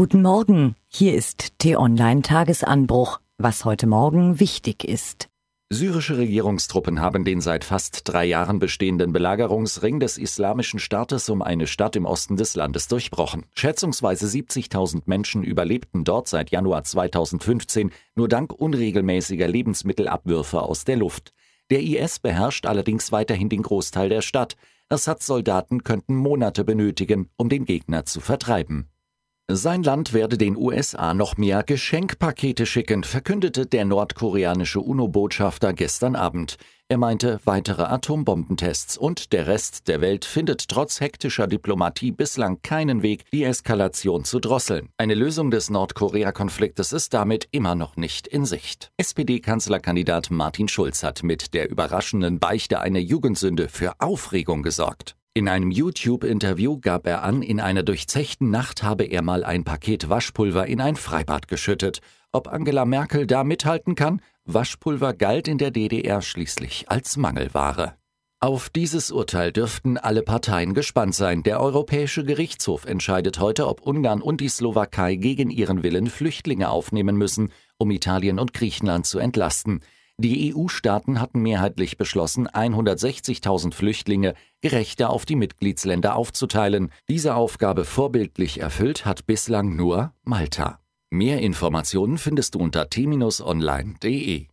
Guten Morgen, hier ist T-Online Tagesanbruch, was heute Morgen wichtig ist. Syrische Regierungstruppen haben den seit fast drei Jahren bestehenden Belagerungsring des Islamischen Staates um eine Stadt im Osten des Landes durchbrochen. Schätzungsweise 70.000 Menschen überlebten dort seit Januar 2015 nur dank unregelmäßiger Lebensmittelabwürfe aus der Luft. Der IS beherrscht allerdings weiterhin den Großteil der Stadt. Ersatzsoldaten könnten Monate benötigen, um den Gegner zu vertreiben. Sein Land werde den USA noch mehr Geschenkpakete schicken, verkündete der nordkoreanische UNO-Botschafter gestern Abend. Er meinte weitere Atombombentests und der Rest der Welt findet trotz hektischer Diplomatie bislang keinen Weg, die Eskalation zu drosseln. Eine Lösung des Nordkorea-Konfliktes ist damit immer noch nicht in Sicht. SPD-Kanzlerkandidat Martin Schulz hat mit der überraschenden Beichte einer Jugendsünde für Aufregung gesorgt. In einem YouTube-Interview gab er an, in einer durchzechten Nacht habe er mal ein Paket Waschpulver in ein Freibad geschüttet. Ob Angela Merkel da mithalten kann? Waschpulver galt in der DDR schließlich als Mangelware. Auf dieses Urteil dürften alle Parteien gespannt sein. Der Europäische Gerichtshof entscheidet heute, ob Ungarn und die Slowakei gegen ihren Willen Flüchtlinge aufnehmen müssen, um Italien und Griechenland zu entlasten. Die EU-Staaten hatten mehrheitlich beschlossen, 160.000 Flüchtlinge gerechter auf die Mitgliedsländer aufzuteilen. Diese Aufgabe vorbildlich erfüllt hat bislang nur Malta. Mehr Informationen findest du unter t-online.de.